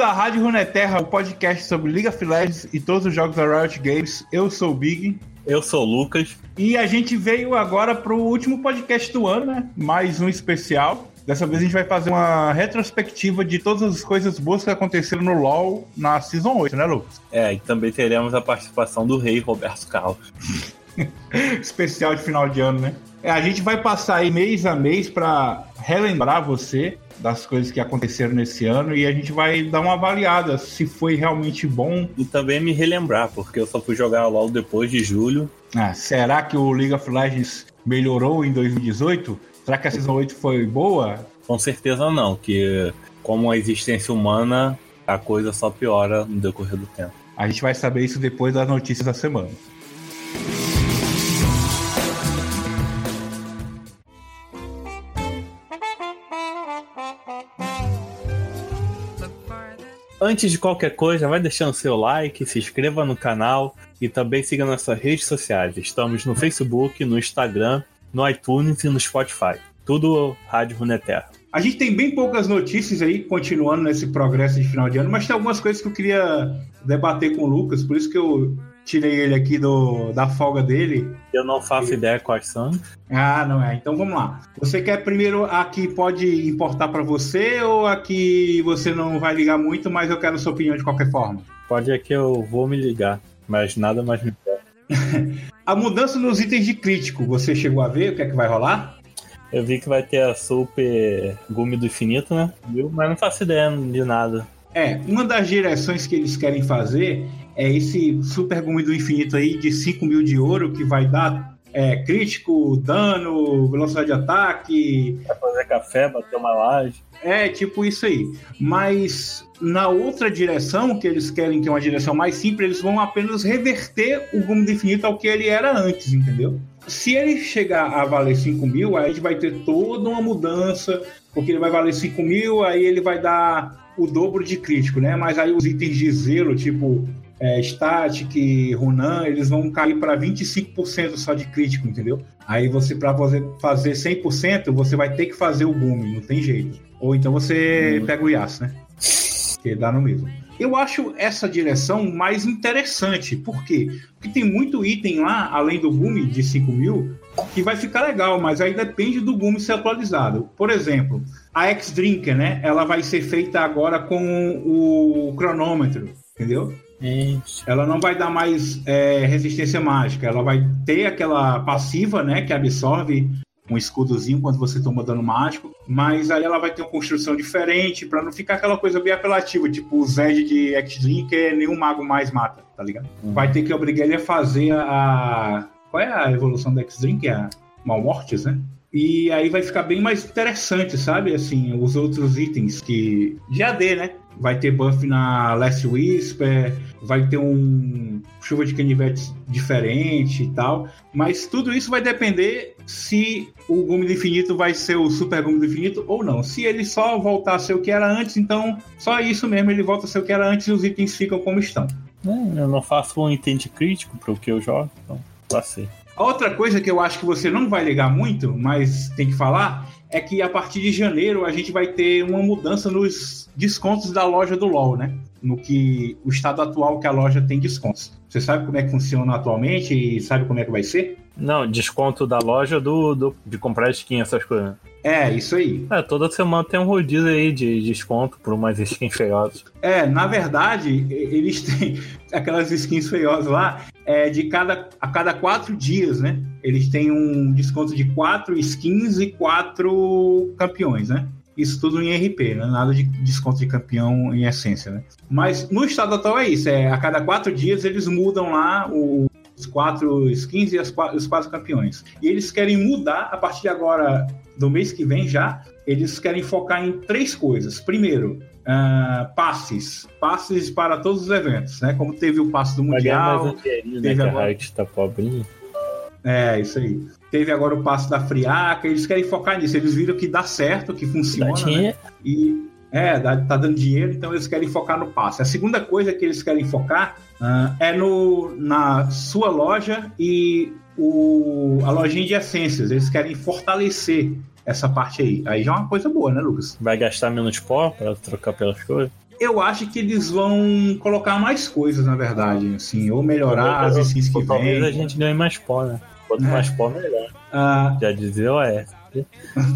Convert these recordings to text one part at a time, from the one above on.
Bem-vindo à Rádio Runeterra, o podcast sobre League of Legends e todos os jogos da Riot Games. Eu sou o Big. Eu sou o Lucas. E a gente veio agora para o último podcast do ano, né? Mais um especial. Dessa vez a gente vai fazer uma retrospectiva de todas as coisas boas que aconteceram no LoL na Season 8, né, Lucas? É, e também teremos a participação do rei Roberto Carlos. Especial de final de ano, né? É, a gente vai passar aí mês a mês para relembrar você das coisas que aconteceram nesse ano e a gente vai dar uma avaliada se foi realmente bom. E também me relembrar, porque eu só fui jogar LoL depois de julho. Ah, será que o League of Legends melhorou em 2018? Será que a Season 8 foi boa? Com certeza não, que como a existência humana, a coisa só piora no decorrer do tempo. A gente vai saber isso depois das notícias da semana. Antes de qualquer coisa, vai deixando seu like, se inscreva no canal e também siga nossas redes sociais. Estamos no Facebook, no Instagram, no iTunes e no Spotify. Tudo Rádio Runeterra. A gente tem bem poucas notícias aí, continuando nesse progresso de final de ano, mas tem algumas coisas que eu queria debater com o Lucas, por isso que eu tirei ele aqui do, da folga dele. Eu não faço e... ideia quais são. Ah, não é. Então vamos lá. Você quer primeiro a que pode importar para você ou a que você não vai ligar muito, mas eu quero sua opinião de qualquer forma? Pode é que eu vou me ligar, mas nada mais me importa. a mudança nos itens de crítico, você chegou a ver o que é que vai rolar? Eu vi que vai ter a Super Gume do Infinito, né? Mas não faço ideia de nada. É, uma das direções que eles querem fazer é esse Super Gume do Infinito aí de 5 mil de ouro que vai dar é, crítico, dano, velocidade de ataque. Vai fazer café, bater uma laje. É, tipo isso aí. Mas na outra direção, que eles querem que é uma direção mais simples, eles vão apenas reverter o Gume do Infinito ao que ele era antes, entendeu? Se ele chegar a valer 5 mil, aí a gente vai ter toda uma mudança, porque ele vai valer 5 mil, aí ele vai dar o dobro de crítico, né? Mas aí os itens de zelo, tipo é, Static, Runan, eles vão cair para 25% só de crítico, entendeu? Aí você, para fazer, fazer 100%, você vai ter que fazer o boom, não tem jeito. Ou então você hum. pega o Yas, né? Que dá no mesmo. Eu acho essa direção mais interessante. Por quê? Porque tem muito item lá, além do boom de 5 mil, que vai ficar legal, mas aí depende do boom ser atualizado. Por exemplo, a X-Drinker, né? Ela vai ser feita agora com o cronômetro, entendeu? Ela não vai dar mais é, resistência mágica, ela vai ter aquela passiva, né, que absorve um escudozinho quando você toma dano mágico, mas aí ela vai ter uma construção diferente para não ficar aquela coisa bem apelativa, tipo o Zed de X-Link que nenhum mago mais mata, tá ligado? Uhum. Vai ter que obrigar ele a fazer a. Qual é a evolução do X-Link? É a Malmortes, né? E aí vai ficar bem mais interessante, sabe? Assim, os outros itens que. De AD, né? Vai ter buff na Last Whisper, vai ter um chuva de canivetes diferente e tal. Mas tudo isso vai depender se o Gume do Infinito vai ser o Super Gume do Infinito ou não. Se ele só voltar a ser o que era antes, então só isso mesmo, ele volta a ser o que era antes e os itens ficam como estão. É, eu não faço um item de crítico para o que eu jogo, então vai ser. Outra coisa que eu acho que você não vai ligar muito, mas tem que falar, é que a partir de janeiro a gente vai ter uma mudança nos descontos da loja do LoL, né? No que o estado atual que a loja tem descontos. Você sabe como é que funciona atualmente e sabe como é que vai ser? Não, desconto da loja do, do de comprar skin, essas coisas. É, isso aí. É, toda semana tem um rodízio aí de desconto por umas skins feiosas. É, na verdade, eles têm aquelas skins feiosas lá, é, de cada, a cada quatro dias, né? Eles têm um desconto de quatro skins e quatro campeões, né? Isso tudo em RP, né? nada de desconto de campeão em essência, né? Mas no estado atual é isso, é a cada quatro dias eles mudam lá o, os quatro skins e as, os quatro campeões. E eles querem mudar a partir de agora do mês que vem já, eles querem focar em três coisas. Primeiro, uh, passes. Passes para todos os eventos, né? Como teve o passe do Mundial. Teve né, agora... tá pobrinho. É, isso aí. Teve agora o passe da Friaca, eles querem focar nisso. Eles viram que dá certo, que funciona. Né? E é, dá, tá dando dinheiro, então eles querem focar no passe. A segunda coisa que eles querem focar uh, é no, na sua loja e o, a lojinha de essências. Eles querem fortalecer essa parte aí. Aí já é uma coisa boa, né, Lucas? Vai gastar menos pó para trocar pelas coisas? Eu acho que eles vão colocar mais coisas, na verdade, assim, ou melhorar as skins que vêm. Talvez a gente ganhe mais pó, né? Quanto É. mais pó, melhor. Ah, Já dizia o é.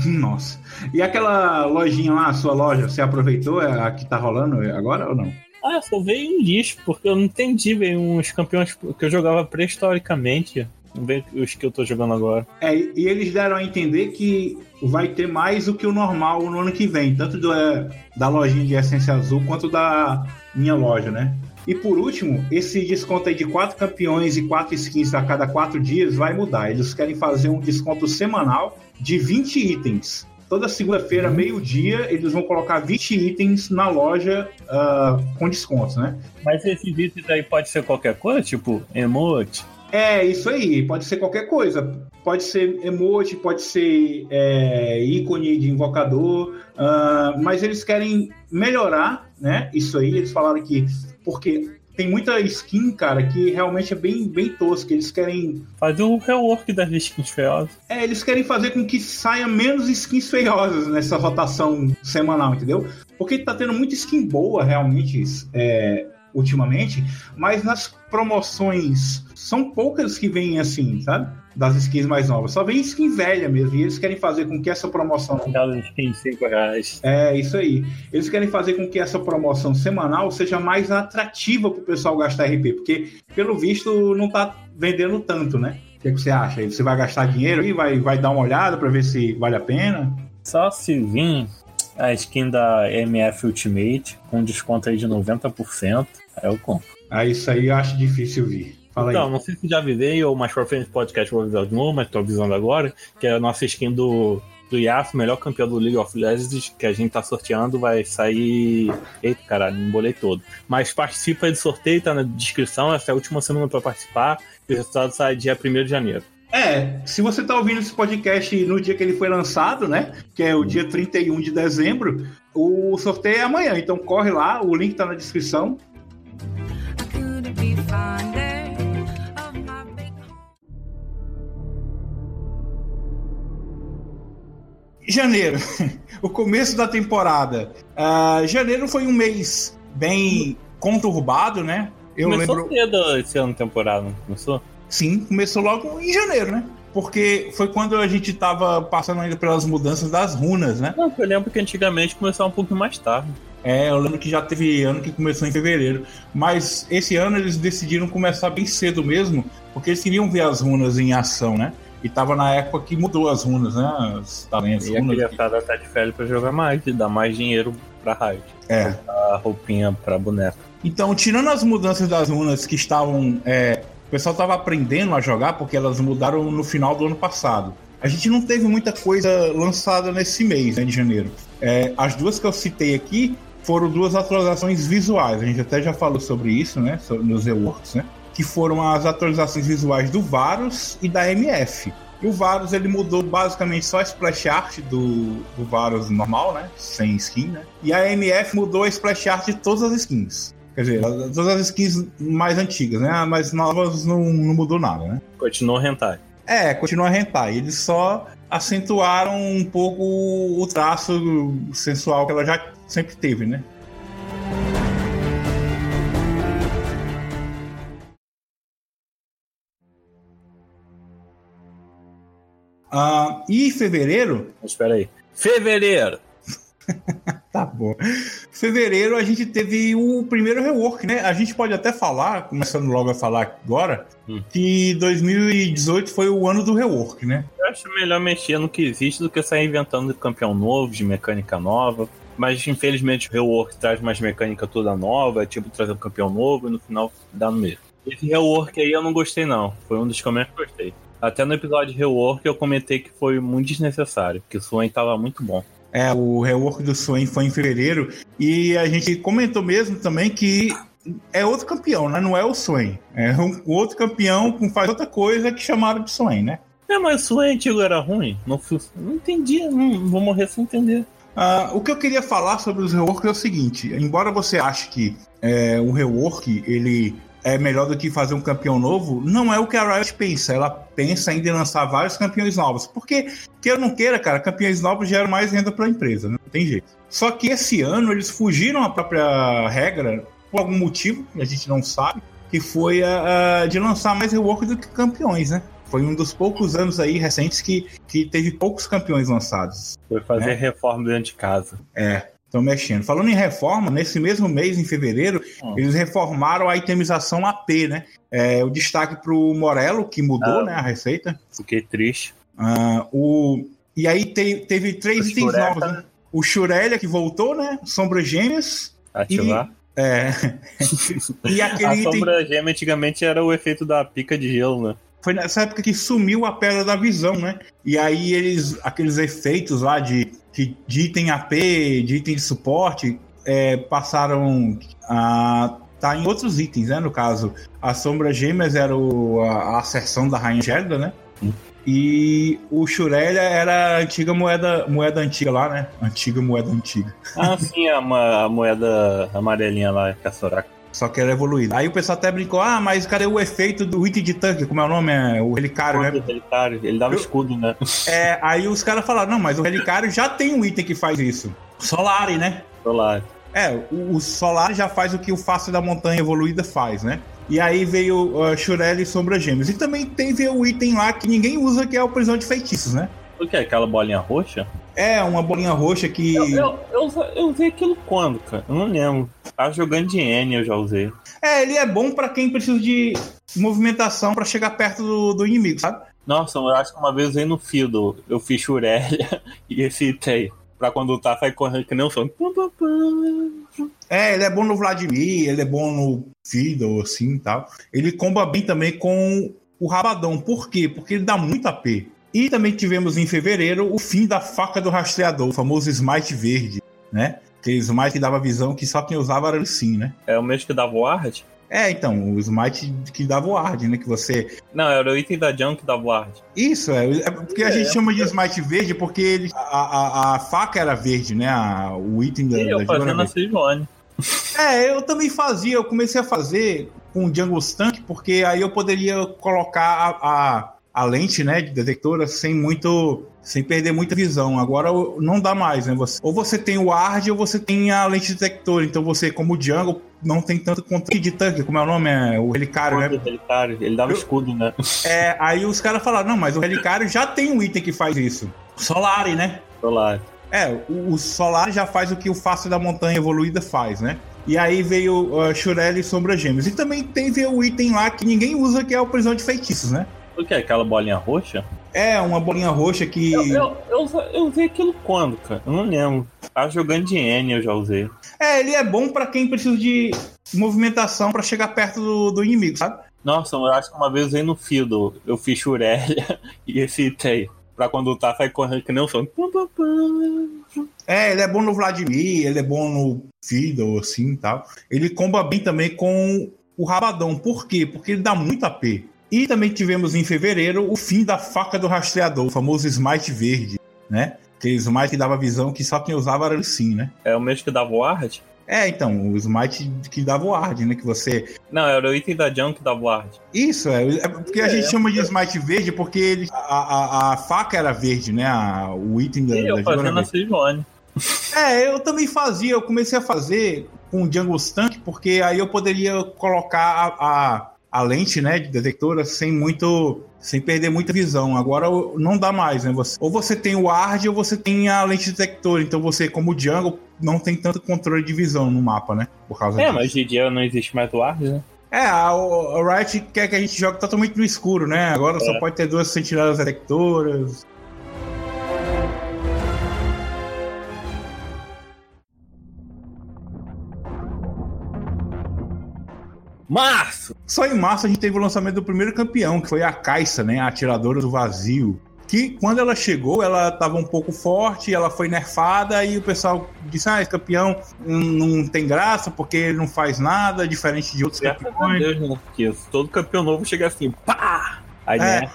nossa. E aquela lojinha lá, a sua loja, você aproveitou é a que tá rolando agora ou não? Ah, só veio um lixo, porque eu não entendi, veio uns campeões que eu jogava pré-historicamente. Não os que eu tô jogando agora. É, e eles deram a entender que vai ter mais do que o normal no ano que vem, tanto do, é, da lojinha de essência azul quanto da minha loja, né? E por último, esse desconto aí de quatro campeões e quatro skins a cada quatro dias vai mudar. Eles querem fazer um desconto semanal de 20 itens. Toda segunda-feira, meio-dia, eles vão colocar 20 itens na loja ah, com descontos, né? Mas esses itens aí pode ser qualquer coisa, tipo emote. É, isso aí, pode ser qualquer coisa. Pode ser emote, pode ser é, ícone de invocador, ah, mas eles querem melhorar, né? Isso aí, eles falaram que. Porque tem muita skin, cara, que realmente é bem, bem tosca. Eles querem. Fazer o rework das skins feiosas. É, eles querem fazer com que saia menos skins feiosas nessa rotação semanal, entendeu? Porque tá tendo muita skin boa, realmente, é, ultimamente, mas nas promoções são poucas que vêm assim, sabe? Das skins mais novas. Só vem skin velha mesmo. E eles querem fazer com que essa promoção. Aquelas skins 5 reais. É, isso aí. Eles querem fazer com que essa promoção semanal seja mais atrativa pro pessoal gastar RP. Porque, pelo visto, não tá vendendo tanto, né? O que, que você acha? Você vai gastar dinheiro e vai, vai dar uma olhada para ver se vale a pena? Só se vir a skin da MF Ultimate com desconto aí de 90%, aí eu compro. Ah, isso aí eu acho difícil vir. Fala aí. Então, não sei se já avisei ou mais pra frente no podcast vou avisar de novo, mas tô avisando agora, que é a nossa skin do, do Yasuo, melhor campeão do League of Legends, que a gente tá sorteando, vai sair... Eita, caralho, me embolei todo. Mas participa aí do sorteio, tá na descrição, essa é a última semana pra participar, e o resultado sai dia 1 de janeiro. É, se você tá ouvindo esse podcast no dia que ele foi lançado, né? Que é o dia 31 de dezembro, o sorteio é amanhã. Então corre lá, o link tá na descrição. Janeiro, o começo da temporada. Ah, janeiro foi um mês bem conturbado, né? Eu Começou lembro. cedo esse ano temporada, não começou? Sim, começou logo em janeiro, né? Porque foi quando a gente tava passando ainda pelas mudanças das runas, né? Não, eu lembro que antigamente começava um pouco mais tarde. É, eu lembro que já teve ano que começou em fevereiro. Mas esse ano eles decidiram começar bem cedo mesmo, porque eles queriam ver as runas em ação, né? E tava na época que mudou as runas, né? Os talentos, E a runas. criançada tá de férias pra jogar mais e dar mais dinheiro pra raid. É. A roupinha pra boneca. Então, tirando as mudanças das runas que estavam. é, pessoal estava aprendendo a jogar porque elas mudaram no final do ano passado. A gente não teve muita coisa lançada nesse mês, né, de janeiro. É, as duas que eu citei aqui foram duas atualizações visuais. A gente até já falou sobre isso, né? Nos reworks, né? Que foram as atualizações visuais do Varus e da MF. E o Varus ele mudou basicamente só a splash art do, do Varus normal, né? Sem skin, né? E a MF mudou a splash art de todas as skins. Quer dizer, todas as skins mais antigas, né? As mais novas não, não mudou nada, né? Continuou hentai. É, continua a hentai. Eles só acentuaram um pouco o traço sensual que ela já sempre teve, né? Ah, e fevereiro, Mas espera aí. Fevereiro! Bom. Fevereiro a gente teve o primeiro rework, né? A gente pode até falar, começando logo a falar agora, Hum. que 2018 foi o ano do rework, né? Eu acho melhor mexer no que existe do que sair inventando de campeão novo, de mecânica nova. Mas infelizmente o rework traz mais mecânica toda nova, é tipo trazer um campeão novo e no final dá no mesmo. Esse rework aí eu não gostei não, foi um dos que eu menos gostei. Até no episódio de rework eu comentei que foi muito desnecessário, que o Swain tava muito bom. É, o rework do Swain foi em fevereiro e a gente comentou mesmo também que é outro campeão, né? Não é o Swain. É um outro campeão com faz outra coisa que chamaram de Swain, né? É, mas o Swain antigo era ruim? Não, fui- não entendi, não, vou morrer sem entender. Ah, o que eu queria falar sobre os reworks é o seguinte: embora você ache que é, o rework ele é melhor do que fazer um campeão novo, não é o que a Riot pensa. Ela pensa ainda em lançar vários campeões novos. Porque, queira ou não queira, cara, campeões novos geram mais renda para a empresa. Né? tem jeito. Só que esse ano eles fugiram à própria regra por algum motivo, que a gente não sabe, que foi a, a de lançar mais rework do que campeões, né? Foi um dos poucos anos aí recentes que, que teve poucos campeões lançados. Foi fazer É. reforma dentro de casa. É, estão mexendo. Falando em reforma, nesse mesmo mês, em fevereiro, eles reformaram a itemização AP, né? É, o destaque pro Morello, que mudou, Ah. né, a receita. Fiquei triste. Ah, o... E aí te- teve três O itens novos, né? O Shurelia, que voltou, né? Sombras Gêmeas. Ativar. É. e aquele A item. sombra gêmea antigamente era o efeito da pica de gelo, né? Foi nessa época que sumiu a pedra da visão, né? E aí eles. Aqueles efeitos lá de, de, de item AP, de item de suporte, é, passaram a. Tá em outros itens, né? No caso, a Sombra Gêmeas era o, a, a da Rainha Gélida, né? Sim. E o Shurelia era a antiga moeda, moeda antiga lá, né? Antiga moeda antiga. Ah, sim, a, a moeda amarelinha lá, que é a Soraka. Só que era evoluída. Aí o pessoal até brincou: ah, mas cadê o efeito do item de tanque? Como é o nome? É o relicário, né? Cara, ele dava Eu- escudo, né? É, aí os caras falaram, não, mas o Relicário já tem um item que faz isso. Solari, né? Lá. É, o, o Solari já faz o que o Face da Montanha Evoluída faz, né? E aí veio uh, Shurelli e Sombra Gêmeos. E também teve o item lá que ninguém usa, que é o Prisão de Feitiços, né? O que? Aquela bolinha roxa? É, uma bolinha roxa que... Eu, eu, eu, eu usei aquilo quando, cara? Eu não lembro. Tava jogando de N, eu já usei. É, ele é bom pra quem precisa de movimentação pra chegar perto do, do inimigo, sabe? Nossa, eu acho que uma vez eu usei no Fido. Eu fiz Shurelia e esse item. Pra quando tá, sai correndo que nem um som. É, ele é bom no Vladimir, ele é bom no Fiddle, assim e tal. Ele comba bem também com o Rabadão. Por quê? Porque ele dá muito AP. E também tivemos em fevereiro o fim da faca do rastreador, o famoso Smite verde, né? Aquele Smite que dava visão que só quem usava era ele sim, né? É o mesmo que dava ward? É, então, o Smite que dava o Ward, né? Que você. Não, era o item da Junk que dava ward. Isso, é. é porque a É, gente é. chama de Smite verde porque ele, a, a, a faca era verde, né? A- o item da, E da eu fazendo a Sejuani. É, eu também fazia, eu comecei a fazer com o Jungle Tank, porque aí eu poderia colocar a, a, a lente, né, de detectora sem muito. sem perder muita visão. Agora não dá mais, né? Você, ou você tem o ARD ou você tem a lente detectora. Então você, como Jungle, não tem tanto controle de tanque, como é o nome? É o Relicário, né? Ele, cara, ele dava Eu- escudo, né? É, aí os caras falaram, não, mas o Relicário já tem um item que faz isso. Solari, né? Lá. É, o, o Solar já faz o que o Face da Montanha Evoluída faz, né? E aí veio uh, Shurelli e Sombra Gêmeos. E também teve o item lá que ninguém usa, que é o Prisão de Feitiços, né? O que? Aquela bolinha roxa? É, uma bolinha roxa que. Eu, eu, eu, usei aquilo quando, cara? Eu não lembro. Tava jogando de N, eu já usei. É, ele é bom pra quem precisa de movimentação pra chegar perto do, do inimigo, sabe? Nossa, eu acho que uma vez eu usei no Fido. Eu fiz Shurelia e esse item. Pra quando tá, sai correndo que nem um som. É, ele é bom no Vladimir, ele é bom no Fiddle, assim e tal. Ele comba bem também com o Rabadão. Por quê? Porque ele dá muito AP. E também tivemos em fevereiro o fim da faca do rastreador, o famoso Smite verde, né? Aquele Smite que dava visão que só quem usava era ele sim, né? É o mesmo que dava ward? É, então, o Smite que dava o Ward, né? Que você. Não, era o item da Junk que dava ward. Isso, é. é porque a É, gente é. chama de Smite verde porque ele, a, a, a faca era verde, né? A- o item da, E eu da fazendo a Sejuani. É, eu também fazia, eu comecei a fazer com o Jungle Tank, porque aí eu poderia colocar a, a, a lente, né, de detectora sem muito. sem perder muita visão. Agora não dá mais, né? Você, ou você tem o ARD ou você tem a lente detectora. Então você, como Jungle, não tem tanto controle de visão no mapa, né? Por causa É, disso. mas hoje em dia não existe mais ward, né? É, a, a Riot quer que a gente jogue totalmente no escuro, né? Agora só É. pode ter duas sentinelas detectoras. Março! Só em março a gente teve o lançamento do primeiro campeão, que foi a Caixa, né? A atiradora do vazio. Que quando ela chegou, ela estava um pouco forte, ela foi nerfada e o pessoal disse: Ah, esse campeão não tem graça porque ele não faz nada, diferente de outros Graças campeões. Deus, né? Porque todo campeão novo chega assim, pá! Aí É.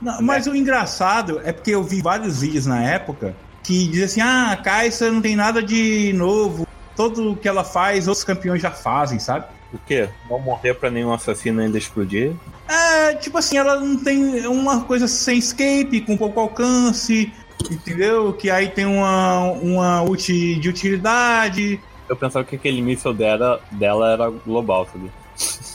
Não, mas o engraçado é porque eu vi vários vídeos na época que dizem assim: ah, a Caixa não tem nada de novo. Tudo o que ela faz, outros campeões já fazem, sabe? O quê? Não morrer pra nenhum assassino ainda explodir? É, tipo assim, ela não tem uma coisa sem escape, com pouco alcance. entendeu? Que aí tem uma, uma ult de utilidade. Eu pensava que aquele míssil dela, dela era global, sabe?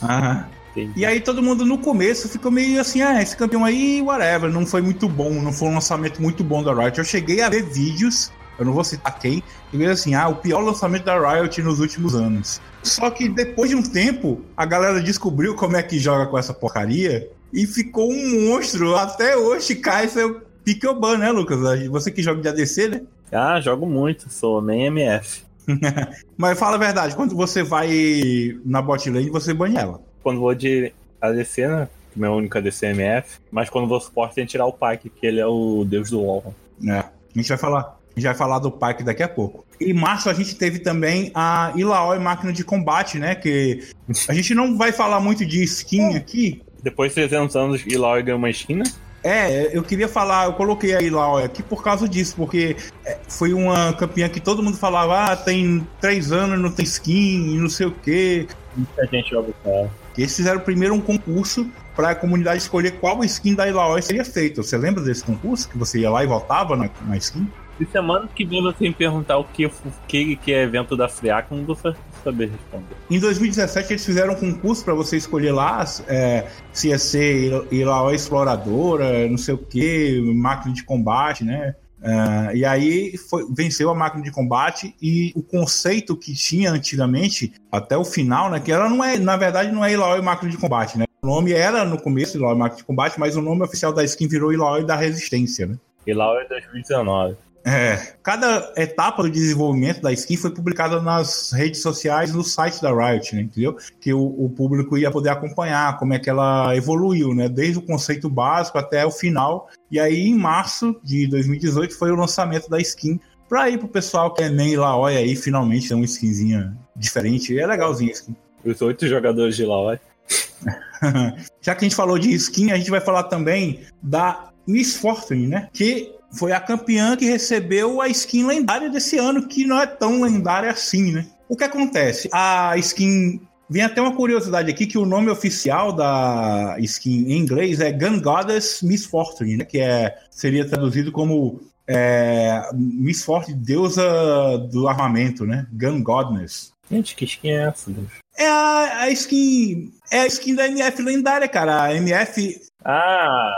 Aham. Entendi. E aí todo mundo no começo ficou meio assim, ah, esse campeão aí, whatever, não foi muito bom, não foi um lançamento muito bom da Riot. Eu cheguei a ver vídeos, eu não vou citar quem, e veio assim, ah, o pior lançamento da Riot nos últimos anos. Só que depois de um tempo, a galera descobriu como é que joga com essa porcaria e ficou um monstro. Até hoje cai seu Pickoban, né, Lucas? Você que joga de ADC, né? Ah, jogo muito, sou nem MF. Mas fala a verdade, quando você vai na bot lane, você banha ela. Quando vou de ADC, né? Que meu único ADC é MF. Mas quando vou suporte, tem que tirar o Pyke, que ele é o deus do LoL. É, a gente vai falar. A gente vai falar do Pyke daqui a pouco. Em março a gente teve também a Ilaoi máquina de combate, né? Que a gente não vai falar muito de skin aqui. Depois de 300 anos, Ilaoi ganhou uma esquina. É, eu queria falar, eu coloquei a Ilaoi aqui por causa disso, porque é, foi uma campeã que todo mundo falava, ah, tem três anos, não tem skin, e não sei o quê. Muita gente joga ela. Eles fizeram primeiro um concurso para a comunidade escolher qual skin da Ilaoi seria feita. Você lembra desse concurso? Que você ia lá e votava na, na skin? Semana que vem você me perguntar o que, o que, que é evento da Friaca, eu não vou sa- saber responder. Em 2017 eles fizeram um concurso para você escolher lá é, se ia ser Ilaoi exploradora, não sei o que, máquina de combate, né? Ah, e aí foi- venceu a máquina de combate e o conceito que tinha antigamente até o final, né? Que ela não é, na verdade, não é Ilaoi máquina de combate, né? O nome era no começo Ilaoi máquina de combate, mas o nome oficial da skin virou Ilaoi da resistência, né? Ilaoi é 2019. É, cada etapa do desenvolvimento da skin foi publicada nas redes sociais no site da Riot, né, entendeu? Que o, o público ia poder acompanhar como é que ela evoluiu, né? Desde o conceito básico até o final. E aí, em março de 2018, foi o lançamento da skin pra ir pro pessoal que é nem lá, olha aí, finalmente tem uma skinzinha diferente. É legalzinha a skin. Os oito jogadores de Ilaoi. Já que a gente falou de skin, a gente vai falar também da Miss Fortune, né? Que foi a campeã que recebeu a skin lendária desse ano, que não é tão lendária assim, né? O que acontece? A skin. Vem até uma curiosidade aqui que o nome oficial da skin em inglês é Gun Goddess Miss Fortune, né? Que é, seria traduzido como é, Miss deusa do armamento, né? Gun Goddess. Gente, que skin é essa, Deus? É a, a skin. É a skin da MF lendária, cara. A MF Ah,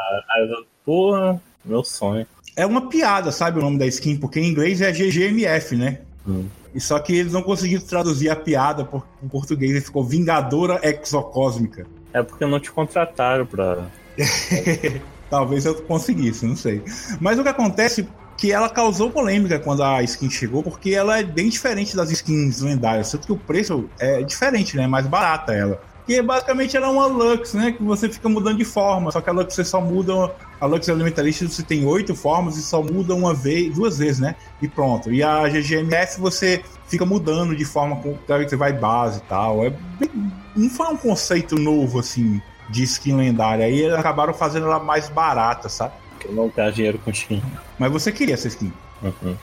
porra, meu sonho. É uma piada, sabe o nome da skin? Porque em inglês é GGMF, né? Hum. E só que eles não conseguiram traduzir a piada por, em português e ficou Vingadora Exocósmica. É porque não te contrataram pra. Talvez eu conseguisse, não sei. Mas o que acontece é que ela causou polêmica quando a skin chegou, porque ela é bem diferente das skins lendárias. Tanto que o preço é diferente, né? É mais barata ela. Que basicamente ela é uma Lux, né? Que você fica mudando de forma. Só que a Lux você só muda. A Lux Elementalista você tem oito formas e só muda uma vez, duas vezes, né? E pronto. E a GGMF você fica mudando de forma com que você vai base e tal. É bem- não foi um conceito novo, assim, de skin lendária. Aí eles acabaram fazendo ela mais barata, sabe? que eu não tenho dinheiro com skin. Mas você queria essa skin. Uhum.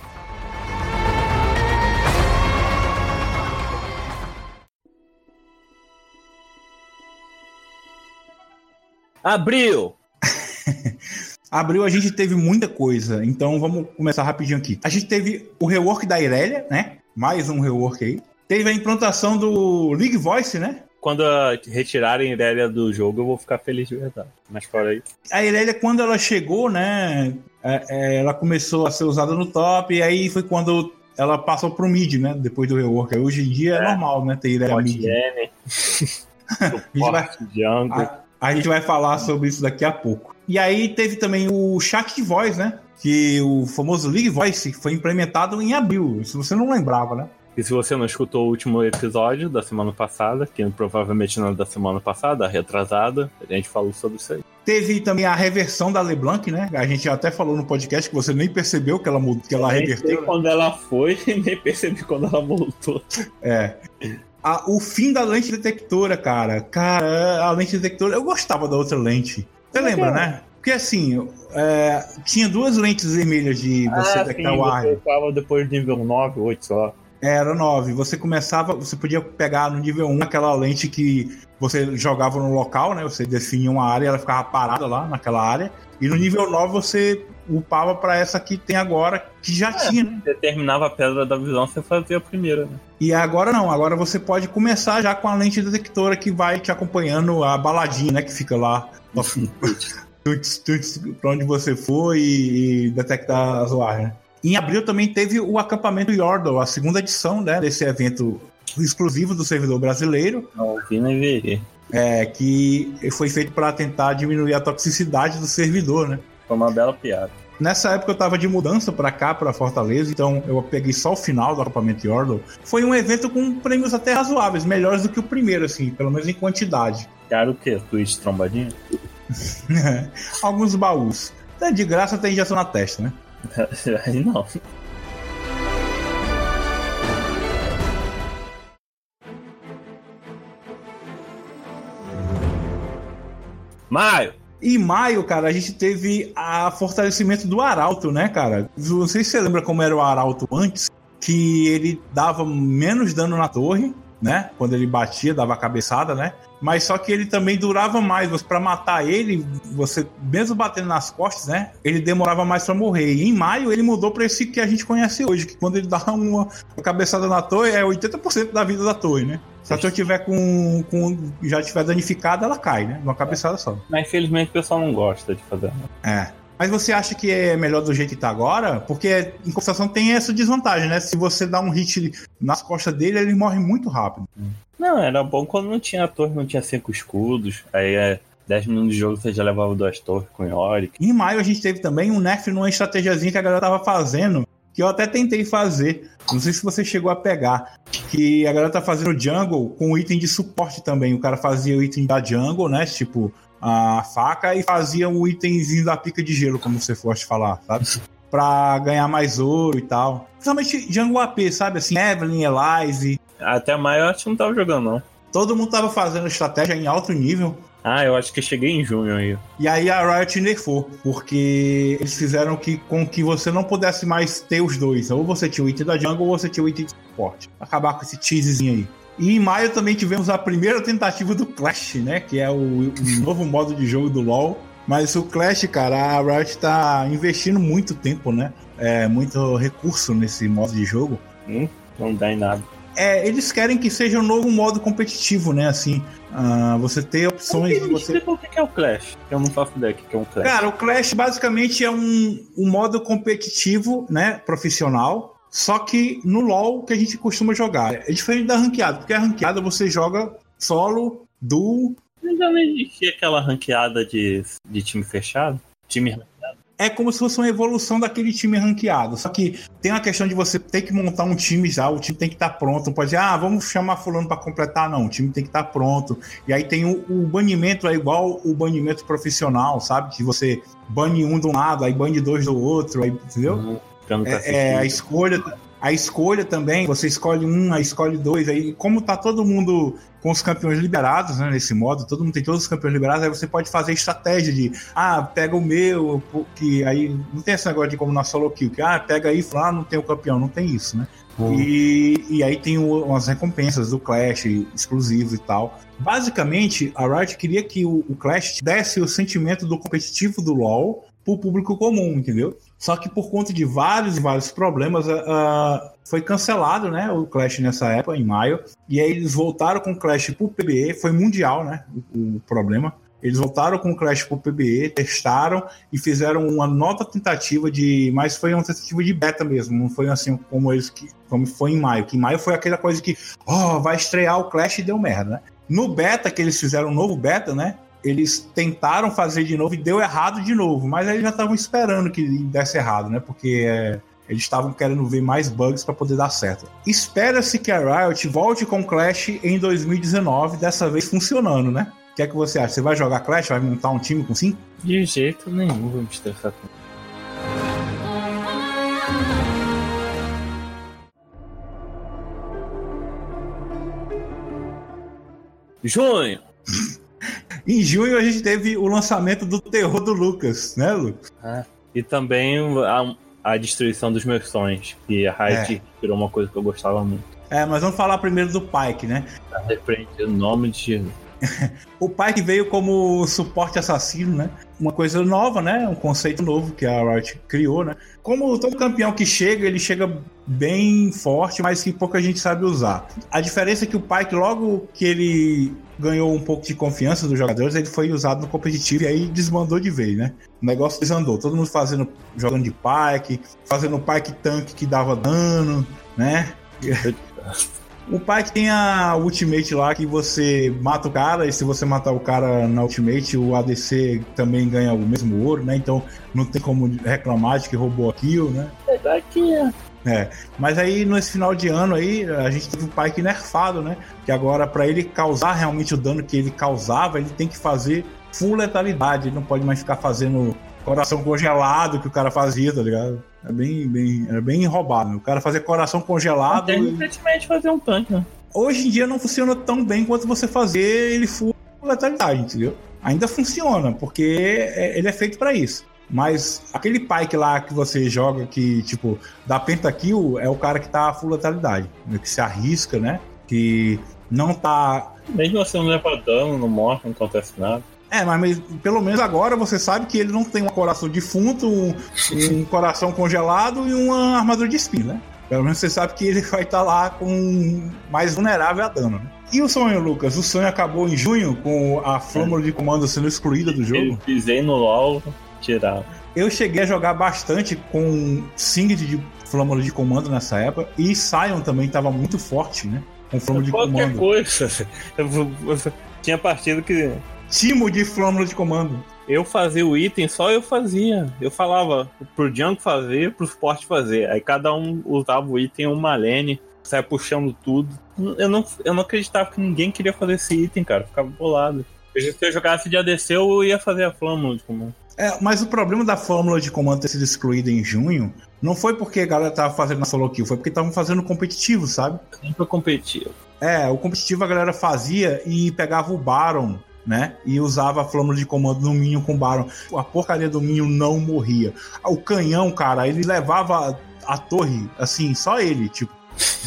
Abril! Abril a gente teve muita coisa, então vamos começar rapidinho aqui. A gente teve o rework da Irelia, né? Mais um rework aí. Teve a implantação do League Voice, né? Quando retirarem Irelia do jogo, eu vou ficar feliz de verdade. Mas fora isso. A Irelia, quando ela chegou, né? é, é, ela começou a ser usada no top, e aí foi quando ela passou pro mid, né? Depois do rework. Aí Hoje em dia é, É. normal, né? Ter Irelia mid. N. gente vai- Suporte jungle. A, a gente vai falar sobre isso daqui a pouco. E aí teve também o chat de voz, né? Que o famoso League Voice foi implementado em abril. Se você não lembrava, né? E se você não escutou o último episódio da semana passada, que provavelmente não é da semana passada, a retrasada, a gente falou sobre isso aí. Teve também a reversão da LeBlanc, né? A gente até falou no podcast que você nem percebeu que ela, mudou, que ela reverteu. né? quando ela foi e nem percebi quando ela voltou. É. A- o fim da lente detectora, cara. Cara, a lente detectora. Eu gostava da outra lente. Você é lembra, que é? né? Porque assim, é, tinha duas lentes vermelhas de você ah, detectar sim, o ar. você tava depois do nível 9, 8 só. Era 9. Você começava, você podia pegar no nível 1 aquela lente que você jogava no local, né? Você definia uma área e ela ficava parada lá naquela área. E no nível 9 você upava pra essa que tem agora, que já tinha, né? Você terminava a pedra da visão, você fazia a primeira, né? E agora não, agora você pode começar já com a lente detectora que vai te acompanhando a baladinha, né? Que fica lá. tuts, tuts, pra onde você for e, e detectar as UAR, né? Em abril também teve o acampamento Yordle, a segunda edição né, desse evento exclusivo do servidor brasileiro, Não vi nem vi. é, que foi feito para tentar diminuir a toxicidade do servidor, né? Foi uma bela piada. Nessa época eu tava de mudança pra cá, pra Fortaleza, então eu peguei só o final do acampamento Yordle. Foi um evento com prêmios até razoáveis, melhores do que o primeiro, assim, pelo menos em quantidade. Cara, o quê? Twitch trombadinha? Alguns baús. De graça tem injeção na testa, né? Aí não. Maio! Em maio, cara, a gente teve a fortalecimento do Arauto, né, cara? Não sei se você lembra como era o Arauto antes, que ele dava menos dano na torre, né? Quando ele batia, dava a cabeçada, né? Mas só que ele também durava mais. Você para matar ele, você mesmo batendo nas costas, né? Ele demorava mais para morrer. E em maio ele mudou para esse que a gente conhece hoje, que quando ele dá uma cabeçada na torre é 80% da vida da torre, né? Se a torre tiver com, com já tiver danificada, ela cai, né? Uma cabeçada só. Mas infelizmente o pessoal não gosta de fazer. É. Mas você acha que é melhor do jeito que tá agora? Porque em compensação tem essa desvantagem, né? Se você dá um hit nas costas dele, ele morre muito rápido. Não, era bom quando não tinha a torre, não tinha cinco escudos. Aí é 10 minutos de jogo você já levava duas torres com Yorick. Em maio a gente teve também um nerf numa estratégiazinha que a galera tava fazendo, que eu até tentei fazer. Não sei se você chegou a pegar. Que a galera tá fazendo jungle com item de suporte também. O cara fazia o item da jungle, né? Tipo a faca, e fazia um itemzinho da pica de gelo, como você fosse falar, sabe? Pra ganhar mais ouro e tal. Principalmente jungle AP, sabe? Assim, Evelyn, Elise. Até maio eu acho que não tava jogando, não. Todo mundo tava fazendo estratégia em alto nível. Ah, eu acho que cheguei em junho aí. E aí a Riot nerfou, porque eles fizeram que, com que você não pudesse mais ter os dois. Ou você tinha o item da jungle ou você tinha o item de suporte. Acabar com esse teasezinho aí. E em maio também tivemos a primeira tentativa do Clash, né? Que é o, o novo modo de jogo do LoL. Mas o Clash, cara, a Riot tá investindo muito tempo, né? É, muito recurso nesse modo de jogo. Hum, não dá em nada. É, eles querem que seja um novo modo competitivo, né? Assim, ah, você ter opções Me você. o que é o Clash. Eu não faço ideia que é um Clash. Cara, o Clash basicamente é um, um modo competitivo, né? Profissional. Só que no LoL que a gente costuma jogar. É diferente da ranqueada, porque a ranqueada você joga solo, duo. Ainda não existia aquela ranqueada de, de time fechado? Time? É como se fosse uma evolução daquele time ranqueado. Só que tem a questão de você ter que montar um time já, o time tem que estar pronto. Não pode dizer, ah, vamos chamar fulano para completar, não. O time tem que estar pronto. E aí tem o, o banimento, é igual o banimento profissional, sabe? Que você bane um de um lado, aí bane dois do outro, aí, entendeu? Uhum. Nunca É, é, a escolha a escolha também você escolhe um aí escolhe dois aí como tá todo mundo com os campeões liberados né, nesse modo todo mundo tem todos os campeões liberados aí você pode fazer estratégia de ah pega o meu que aí não tem esse negócio de como na solo kill que ah pega aí lá não tem o campeão não tem isso né Uhum. e, e aí tem umas recompensas do Clash exclusivos e tal. Basicamente, a Riot queria que o, o Clash desse o sentimento do competitivo do LoL pro público comum, entendeu? Só que por conta de vários e vários problemas, ah, foi cancelado, né, o Clash nessa época, em maio. E aí eles voltaram com o Clash pro PBE, foi mundial, né, o, o problema. Eles voltaram com o Clash pro PBE, testaram e fizeram uma nova tentativa de. Mas foi uma tentativa de beta mesmo, não foi assim como eles que. Como foi em maio. Que em maio foi aquela coisa que, ó, vai estrear o Clash e deu merda, né? No beta, que eles fizeram um novo beta, né? Eles tentaram fazer de novo e deu errado de novo. Mas aí já estavam esperando que desse errado, né? Porque é, eles estavam querendo ver mais bugs para poder dar certo. Espera-se que a Riot volte com Clash em 2019, dessa vez funcionando, né? O que é que você acha? Você vai jogar Clash? Vai montar um time com 5? De jeito nenhum, vou me estressar com Junho. Em junho a gente teve o lançamento do terror do Lucas, né, Lucas? E também a, a destruição dos meus sonhos. Que a Riot virou uma coisa que eu gostava muito. É, mas vamos falar primeiro do Pike, né? Tá repreendido o nome de. O Pike veio como suporte assassino, né? uma coisa nova, né? Um conceito novo que a Riot criou, né? Como todo campeão que chega, ele chega bem forte, mas que pouca gente sabe usar. A diferença é que o Pyke, logo que ele ganhou um pouco de confiança dos jogadores, ele foi usado no competitivo e aí desmandou de vez, né? O negócio desandou. Todo mundo fazendo, jogando de Pyke, fazendo Pyke tanque que dava dano, né? O Pyke tem a Ultimate lá que você mata o cara e se você matar o cara na Ultimate, o ADC também ganha o mesmo ouro, né? Então não tem como reclamar de que roubou a kill, né? É. É, mas aí nesse final de ano aí a gente teve o Pyke nerfado, né? Que agora para ele causar realmente o dano que ele causava, ele tem que fazer full letalidade, ele não pode mais ficar fazendo coração congelado que o cara fazia, tá ligado? É bem, bem, é bem roubado. O cara fazia coração congelado. Tem e- praticamente fazer um tanque, né? Hoje em dia não funciona tão bem quanto você fazer ele full letalidade, entendeu? Ainda funciona, porque é- ele é feito pra isso. Mas aquele Pyke lá que você joga que, tipo, dá pentakill é o cara que tá full letalidade. né? Que se arrisca, né? Que não tá. Mesmo você não leva dano, não morre, não acontece nada. É, mas, mas pelo menos agora você sabe que ele não tem um coração defunto, um, um coração congelado e uma armadura de espinho, né? Pelo menos você sabe que ele vai estar lá com mais vulnerável a dano. Né? E o sonho, Lucas? O sonho acabou em junho com a fórmula de comando sendo excluída do Eu jogo. pisei no LOL, tirar. Eu cheguei a jogar bastante com Singed de flâmula de comando nessa época e Sion também estava muito forte, né? Com flâmula de Qualquer comando. coisa. Eu- eu- Tinha partido que Timo de flâmula de comando. eu fazia o item, só eu fazia. Eu falava pro Django fazer, pro suporte fazer. Aí cada um usava o item uma lane, saia puxando tudo. Eu não, eu não acreditava que ninguém queria fazer esse item, cara. Eu ficava bolado. Se eu jogasse de ADC, eu ia fazer a flâmula de comando. É, mas o problema da fórmula de comando ter sido excluída em junho não foi porque a galera tava fazendo na solo kill, foi porque estavam fazendo competitivo, sabe? Sempre competitivo. É, o competitivo a galera fazia e pegava o Baron, né? E usava a flâmula de comando no Minion com o Baron. A porcaria do Minion não morria. O canhão, cara, ele levava a torre, assim, só ele, tipo,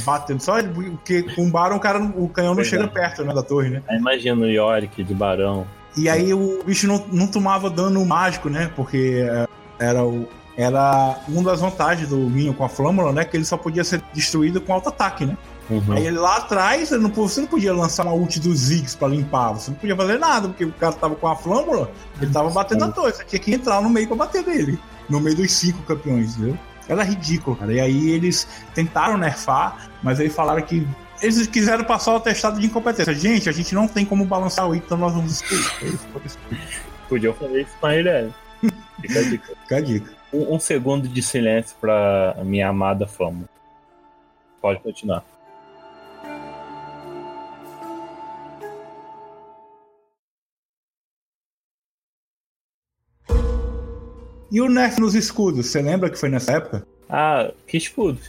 batendo. Só ele, porque com o Baron, o, cara, o canhão não Verdade. chega perto, né, da torre, né? Imagina o Yorick de Barão. E aí o bicho não, não tomava dano mágico, né? Porque é, era o. Era uma das vantagens do Minion com a Flâmula, né? Que ele só podia ser destruído com alto ataque, né? Uhum. Aí ele lá atrás, ele não, você não podia lançar uma ult dos Ziggs pra limpar, você não podia fazer nada, porque o cara tava com a flâmula, ele tava batendo a torre, você tinha que entrar no meio pra bater nele, no meio dos cinco campeões, entendeu? Era ridículo, cara. E aí eles tentaram nerfar, mas aí falaram que eles quiseram passar o atestado de incompetência. Gente, a gente não tem como balançar o item, então nós vamos excluir. Aí eles foram excluir. Podia fazer isso com a Irelia. Fica a dica. Fica a dica. Um, um segundo de silêncio pra minha amada fama. Pode continuar. E o nerf nos escudos, você lembra que foi nessa época? Ah, que escudo.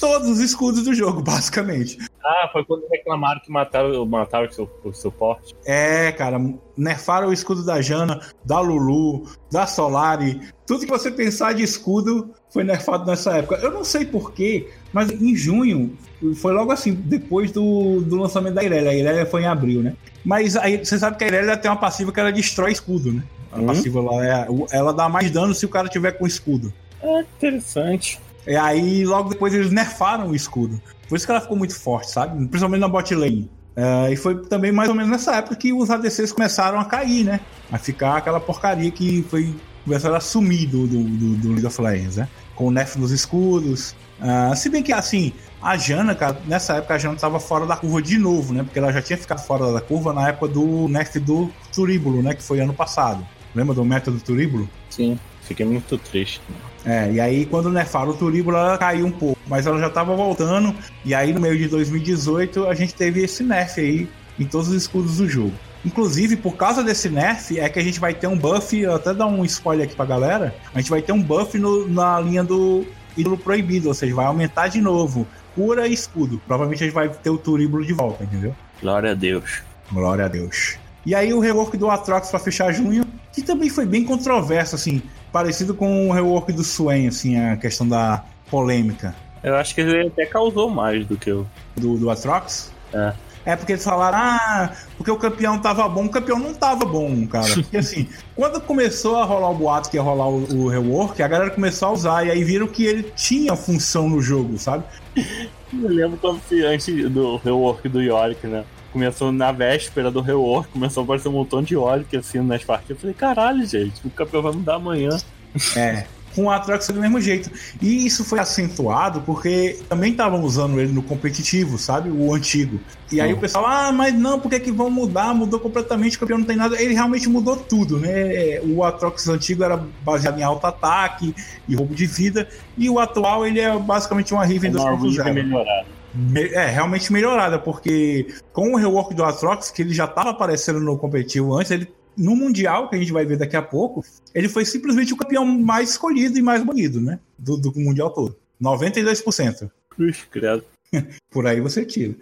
Todos os escudos do jogo, basicamente. Ah, foi quando reclamaram que mataram, mataram o, seu, o suporte. É, cara, nerfaram o escudo da Jana, da Lulu, da Solari. Tudo que você pensar de escudo foi nerfado nessa época. Eu não sei porquê, mas em junho, foi logo assim, depois do, do lançamento da Irelia. A Irelia foi em abril, né? Mas aí você sabe que a Irelia tem uma passiva que ela destrói escudo, né? A Hum. passiva lá é, ela dá mais dano se o cara tiver com escudo. Ah, interessante. E aí, logo depois, eles nerfaram o escudo. Por isso que ela ficou muito forte, sabe? Principalmente na bot lane. É, e foi também mais ou menos nessa época que os ADCs começaram a cair, né? A ficar aquela porcaria que foi começaram a sumir do, do, do, do League of Legends, né? Com o nerf nos escudos. Ah, se bem que, assim, a Jana, cara, nessa época a Jana tava fora da curva de novo, né? Porque ela já tinha ficado fora da curva na época do nerf do Turíbulo, né? Que foi ano passado. Lembra do método Turíbulo? Sim, fiquei muito triste. É, e aí quando nerfaram o Turíbulo, ela caiu um pouco, mas ela já tava voltando, e aí no meio de 2018 a gente teve esse nerf aí em todos os escudos do jogo. Inclusive, por causa desse nerf, é que a gente vai ter um buff, eu até dar um spoiler aqui pra galera, a gente vai ter um buff no- na linha do ídolo proibido, ou seja, vai aumentar de novo cura e escudo. Provavelmente a gente vai ter o Turíbulo de volta, entendeu? Glória a Deus. Glória a Deus. E aí o rework do Atrox pra fechar junho, que também foi bem controverso, assim, parecido com o rework do Swain, assim, a questão da polêmica Eu acho que ele até causou mais do que eu. do, do Atrox. É. É porque eles falaram, ah, porque o campeão tava bom, o campeão não tava bom, cara. Porque assim, quando começou a rolar o boato que ia rolar o, o rework, a galera começou a usar, e aí viram que ele tinha função no jogo, sabe? Eu lembro quando se, antes do rework do Yorick, né? Começou na véspera do rework, começou a aparecer um montão de Yorick assim nas partidas. Eu falei, caralho, gente, o campeão vai mudar amanhã. É. Com o Atrox do mesmo jeito. E isso foi acentuado porque também estavam usando ele no competitivo, sabe? O antigo. E aí Hum. o pessoal, ah, mas não, por que, que vão mudar? Mudou completamente, o campeão não tem nada. Ele realmente mudou tudo, né? O Atrox antigo era baseado em alto ataque e roubo de vida. E o atual, ele é basicamente uma Riven Uma Riven 2.0. melhorada. É, realmente melhorada, porque com o rework do Atrox, que ele já estava aparecendo no competitivo antes, ele no Mundial, que a gente vai ver daqui a pouco, ele foi simplesmente o campeão mais escolhido e mais banido, né? Do, do Mundial todo. 92%. Cruz, credo. Por aí você tira.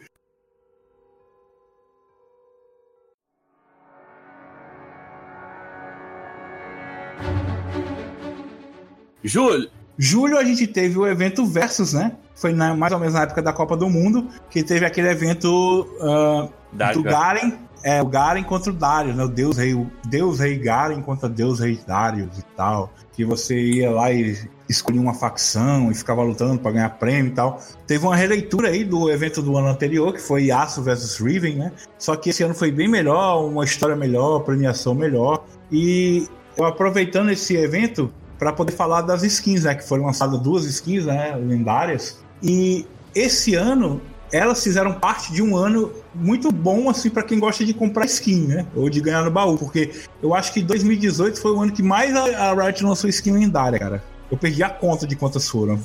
Júlio! Julho a gente teve o evento Versus, né? Foi na- mais ou menos na época da Copa do Mundo, que teve aquele evento ah, do. Garen, é, o Garen contra o Darius, né? O Deus Rei, o Deus Rei Garen contra Deus Rei Darius e tal. Que você ia lá e escolhia uma facção e ficava lutando pra ganhar prêmio e tal. Teve uma releitura aí do evento do ano anterior, que foi Yasuo versus Riven, né? Só que esse ano foi bem melhor, uma história melhor, premiação melhor. E eu aproveitando esse evento para poder falar das skins, né? Que foram lançadas duas skins, né? Lendárias. E esse ano elas fizeram parte de um ano muito bom assim para quem gosta de comprar skin, né? Ou de ganhar no baú, porque eu acho que 2018 foi o ano que mais a, Riot lançou skin lendária, cara. Eu perdi a conta de quantas foram.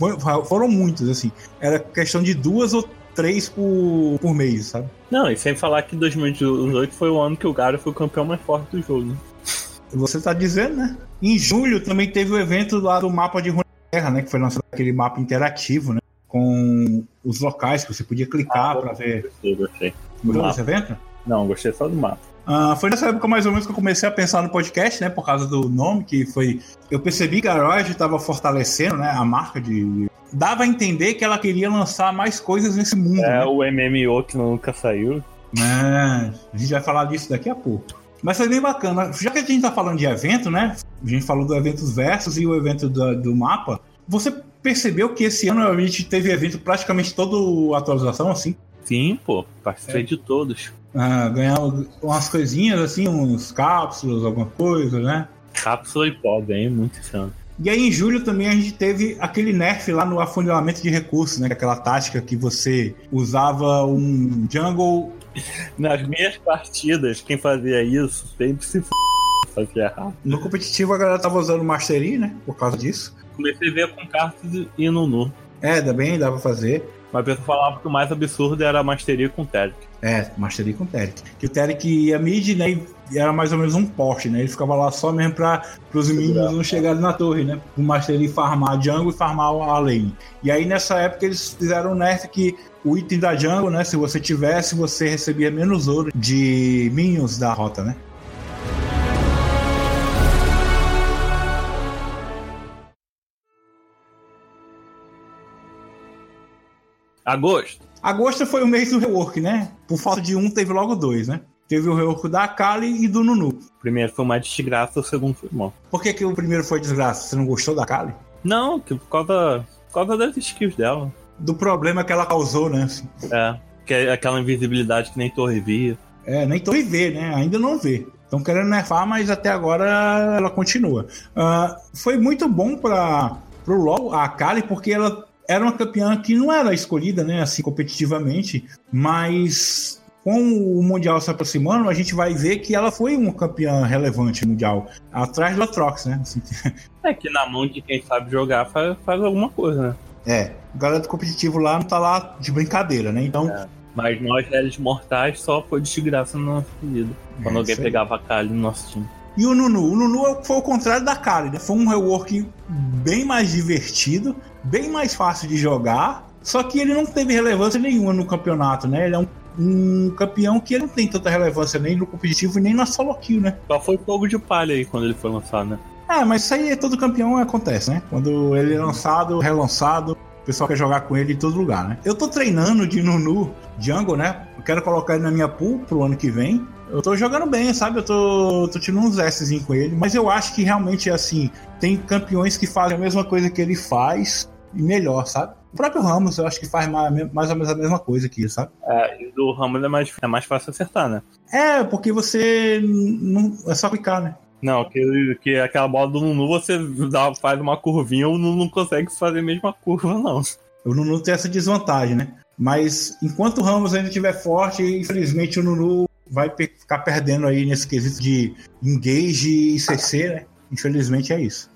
Foram muitas, assim. Era questão de duas ou três por, por mês, sabe? Não, e sem falar que 2018 foi o ano que o Garo foi o campeão mais forte do jogo, né? Você tá dizendo, né? Em julho também teve o evento lá do mapa de Runeterra, né? Que foi lançado aquele mapa interativo, né? Com os locais que você podia clicar para ver. Gostei, gostei. Gostou desse evento? Não, gostei só do mapa. Ah, foi nessa época mais ou menos que eu comecei a pensar no podcast, né? Por causa do nome, que foi. Eu percebi que a Riot estava fortalecendo, né? A marca de. Dava a entender que ela queria lançar mais coisas nesse mundo. É né? o MMO que nunca saiu. É, a gente vai falar disso daqui a pouco. Mas foi bem bacana. Já que a gente tá falando de evento, né? A gente falou do Eventos Versus e o evento do, do mapa. Você percebeu que esse ano a gente teve evento praticamente toda atualização, assim? Sim, pô, participei de todos. Ah, ganhamos umas coisinhas, assim, uns cápsulas, alguma coisa, né? Cápsula e pó, ganhei muito esse ano. E aí em julho também a gente teve aquele nerf lá no afunilamento de recursos, né? Aquela tática que você usava um jungle. Nas minhas partidas, quem fazia isso sempre se f... fazia errado. No competitivo a galera tava usando Mastery, né? Por causa disso. Comecei a ver com cartas e Nunu. É, também dava pra fazer. Mas a pessoa falava que o mais absurdo era a Masteria com Telic. É, Mastery com Teric. Que o Teric ia mid, né? E era mais ou menos um poste, né? Ele ficava lá só mesmo pra os minions não chegarem na torre, né? O Mastery farmar a jungle e farmar a lane. E aí nessa época eles fizeram um nerf que o item da jungle, né? Se você tivesse, você recebia menos ouro de minions da rota, né? Agosto. Agosto foi o mês do rework, né? Por falta de um, teve logo dois, né? Teve o rework da Akali e do Nunu. O primeiro foi uma desgraça, o segundo foi bom. Por que, que o primeiro foi desgraça? Você não gostou da Akali? Não, que por causa, por causa das skills dela. Do problema que ela causou, né? Assim. É. Que é aquela invisibilidade que nem torre via. É, nem torre vê, né? Ainda não vê. Estão querendo nerfar, mas até agora ela continua. Ah, foi muito bom para o LoL, a Akali, porque ela era uma campeã que não era escolhida, né? Assim, competitivamente, mas com o Mundial se aproximando, a gente vai ver que ela foi uma campeã relevante mundial, atrás do Atrox, né? Assim, É que na mão de quem sabe jogar faz, faz alguma coisa, né? é, o galera do competitivo lá não tá lá de brincadeira, né? Então, Mas nós, réis mortais, só foi desgraça na nossa vida. Quando É, alguém pegava a Kali no nosso time. E o Nunu? O Nunu foi o contrário da Kali, né? Foi um rework bem mais divertido, bem mais fácil de jogar, só que ele não teve relevância nenhuma no campeonato, né? Ele é um, um campeão que ele não tem tanta relevância nem no competitivo e nem na solo kill, né? Só foi fogo de palha aí quando ele foi lançado, né? É, mas isso aí todo campeão acontece, né? Quando ele é lançado, relançado, O pessoal quer jogar com ele em todo lugar, né? Eu tô treinando de Nunu Jungle, né? Eu quero colocar ele na minha pool pro ano que vem. Eu tô jogando bem, sabe? Eu tô, tô tirando uns S com ele. Mas eu acho que realmente, assim, tem campeões que fazem a mesma coisa que ele faz e melhor, sabe? O próprio Ramos, eu acho que faz mais, mais ou menos a mesma coisa aqui, sabe? É, e do Ramos é mais, é mais fácil acertar, né? É, porque você não. É só clicar, né? Não, que, que aquela bola do Nunu você dá, faz uma curvinha, o Nunu não consegue fazer a mesma curva, não. O Nunu tem essa desvantagem, né? Mas enquanto o Ramos ainda estiver forte, infelizmente o Nunu vai ficar perdendo aí nesse quesito de engage e CC, né? Infelizmente é isso.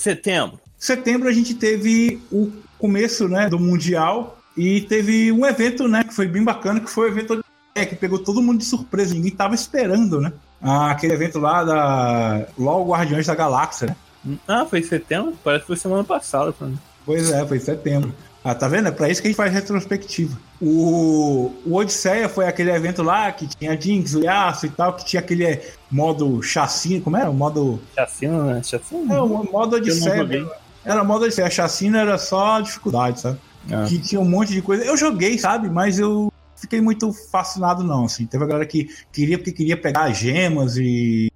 Setembro. Setembro a gente teve o começo, né, do mundial e teve um evento, né, que foi bem bacana, que foi o evento é, que pegou todo mundo de surpresa, ninguém tava esperando, né? Ah, aquele evento lá da LOL Guardiões da Galáxia, né? Ah, foi em setembro? Parece que foi semana passada. Mano. Pois é, foi em setembro. Ah, tá vendo? É pra isso que a gente faz retrospectiva. O, o Odisseia foi aquele evento lá que tinha Jinx, o Yasuo e tal, que tinha aquele modo chacina, como era? O modo. Chacina, né? Chacina? É, o modo Odisseia. Era modo Odisseia. A chacina era só dificuldade, sabe? Ah. Que tinha um monte de coisa. Eu joguei, sabe? Mas eu fiquei muito fascinado, não. Assim. Teve a galera que queria porque queria pegar gemas e.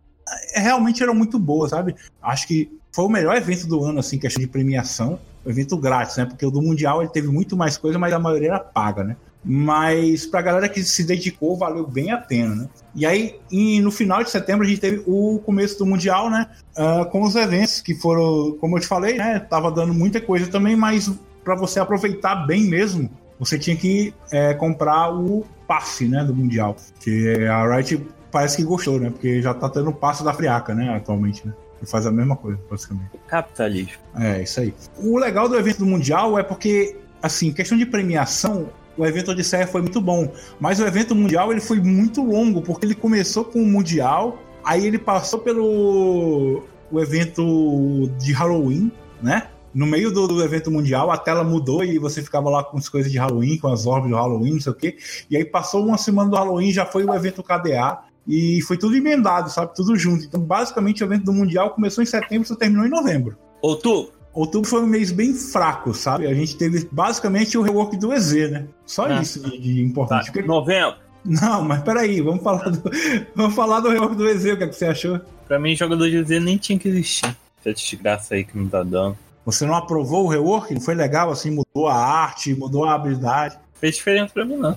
é, Realmente era muito boa, sabe? Acho que foi o melhor evento do ano, assim, questão de premiação. Evento grátis, né? Porque o do Mundial ele teve muito mais coisa, mas a maioria era paga, né? Mas pra galera que se dedicou, valeu bem a pena, né? E aí, e no final de setembro, a gente teve o começo do Mundial, né? Ah, com os eventos que foram, como eu te falei, né? Tava dando muita coisa também, mas para você aproveitar bem mesmo, você tinha que é, comprar o passe, né? Do Mundial. Que a Riot parece que gostou, né? Porque já tá tendo o passe da Friaca, né? Atualmente, né? Que faz a mesma coisa, basicamente. Capitalismo. É, isso aí. O legal do evento do Mundial é porque, assim, questão de premiação, o evento Odisseia foi muito bom. Mas o evento Mundial ele foi muito longo, porque ele começou com o Mundial, aí ele passou pelo o evento de Halloween, né? No meio do, do evento mundial, a tela mudou e você ficava lá com as coisas de Halloween, com as orbes do Halloween, não sei o quê. E aí passou uma semana do Halloween, já foi o evento KDA. E foi tudo emendado, sabe? Tudo junto. Então, basicamente, o evento do Mundial começou em setembro e só terminou em novembro. Outubro. Outubro foi um mês bem fraco, sabe? A gente teve basicamente o rework do EZ, né? Só Ah. isso de, de Tá. importante. Porque- Novembro. Não, mas peraí, vamos falar do, vamos falar do rework do EZ, o que, é que você achou? Pra mim, jogador de Z nem tinha que existir. Essa desgraça aí que não tá dando. Você não aprovou o rework? Não foi legal, assim, mudou a arte, mudou a habilidade. Fez diferença pra mim, não.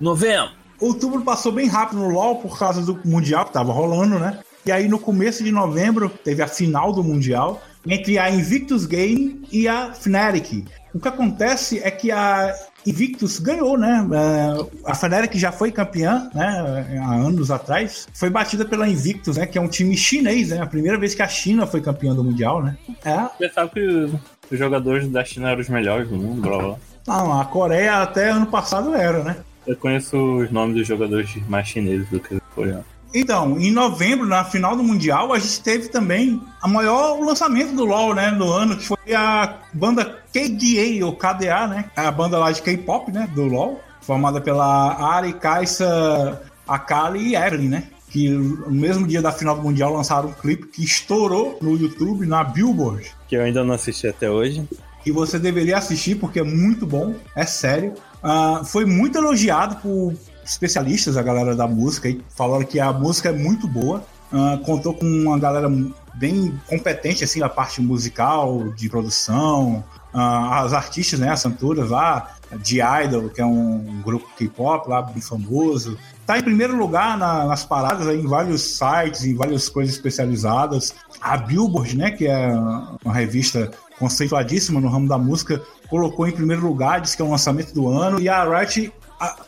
Novembro. Outubro passou bem rápido no LoL por causa do Mundial que tava rolando, né? E aí no começo de novembro teve a final do Mundial entre a Invictus Game e a Fnatic. O que acontece é que a Invictus ganhou, né? É, A Fnatic já foi campeã, né? Há anos atrás. Foi batida pela Invictus, né? Que é um time chinês, né? A primeira vez que a China foi campeã do Mundial, né? É. Pensava que os jogadores da China eram os melhores do mundo, blá blá. Não, a Coreia até ano passado era, né? Eu conheço os nomes dos jogadores mais chineses do que os coreanos. Então, em novembro, na final do Mundial, a gente teve também a maior lançamento do LoL, né, no ano, que foi a banda KDA, ou KDA, né, a banda lá de K-pop, né, do LoL, formada pela Ari, Kaisa, Akali e Evelyn, né, que no mesmo dia da final do Mundial lançaram um clipe que estourou no YouTube, na Billboard, Que eu ainda não assisti até hoje. e você deveria assistir porque é muito bom, é sério. Ah, foi muito elogiado por especialistas, a galera da música, e falaram que a música é muito boa. Ah, contou com uma galera bem competente assim na parte musical, de produção. Ah, as artistas, né, as cantoras lá, de Idol, que é um grupo K-pop lá bem famoso. Tá em primeiro lugar na- nas paradas aí, em vários sites, em várias coisas especializadas. A Billboard, né, que é uma revista conceituadíssima no ramo da música, colocou em primeiro lugar, disse que é o lançamento do ano, e a Riot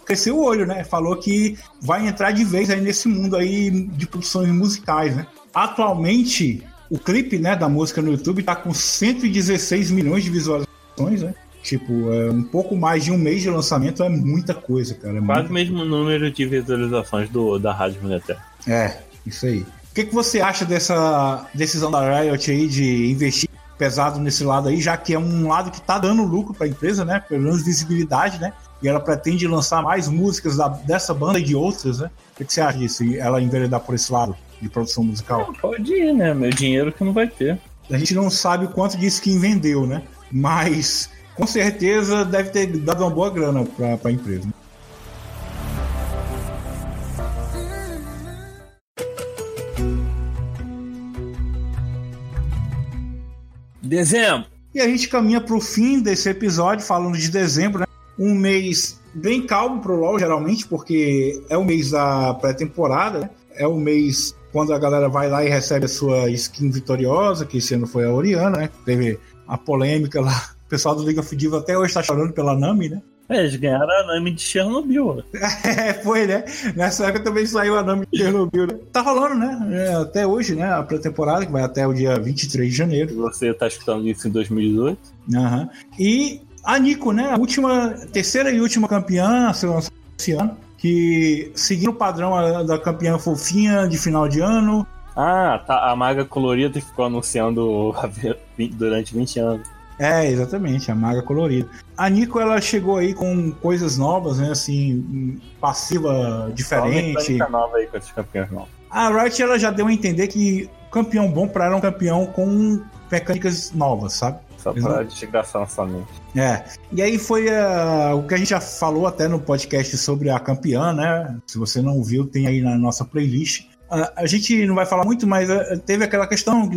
cresceu o olho, né? Falou que vai entrar de vez aí nesse mundo aí de produções musicais, né? Atualmente, o clipe, né, da música no YouTube tá com 116 milhões de visualizações, né? Tipo, é um pouco mais de um mês de lançamento é muita coisa, cara. É, Quase o mesmo número de visualizações do, da Rádio Militer. é isso aí. O que, que você acha dessa decisão da Riot aí de investir pesado nesse lado aí, já que é um lado que tá dando lucro para a empresa, né? Pelo menos visibilidade, né? E ela pretende lançar mais músicas da- dessa banda e de outras, né? O que, que você acha disso? Ela enveredar por esse lado de produção musical? Pode ir, né? Meu dinheiro que não vai ter. A gente não sabe o quanto de skin vendeu, né? Mas com certeza deve ter dado uma boa grana para a empresa. Dezembro. E a gente caminha para o fim desse episódio, falando de dezembro, né? Um mês bem calmo pro LoL, geralmente, porque é o mês da pré-temporada, né? é o mês quando a galera vai lá e recebe a sua skin vitoriosa, que esse ano foi a Oriana, né? Teve a polêmica lá. O pessoal do Liga Fudiva até hoje tá chorando pela Nami, né? É, eles ganharam a Nami de Chernobyl. É, foi, né? Nessa época também saiu a Nami de Chernobyl, né? Tá rolando, né? É, até hoje, né? A pré-temporada, que vai até o dia 23 de janeiro. Você tá escutando isso em 2018? Aham. E a Nico, né? A última, terceira e última campeã a ser lançada esse ano, que seguindo o padrão da campeã fofinha de final de ano. Ah, tá. A maga colorida ficou anunciando durante 20 anos. É, exatamente, a maga colorida. A Nico, ela chegou aí com coisas novas, né? Assim, passiva Só uma diferente. mecânica nova aí com esses campeões novos. A Riot, ela já deu a entender que campeão bom pra ela é um campeão com mecânicas novas, sabe? Só Exato. pra desgraçar nossa mente. É. E aí foi ah, o que a gente já falou até no podcast sobre a campeã, né? Se você não viu, tem aí na nossa playlist. Ah, a gente não vai falar muito, mas ah, teve aquela questão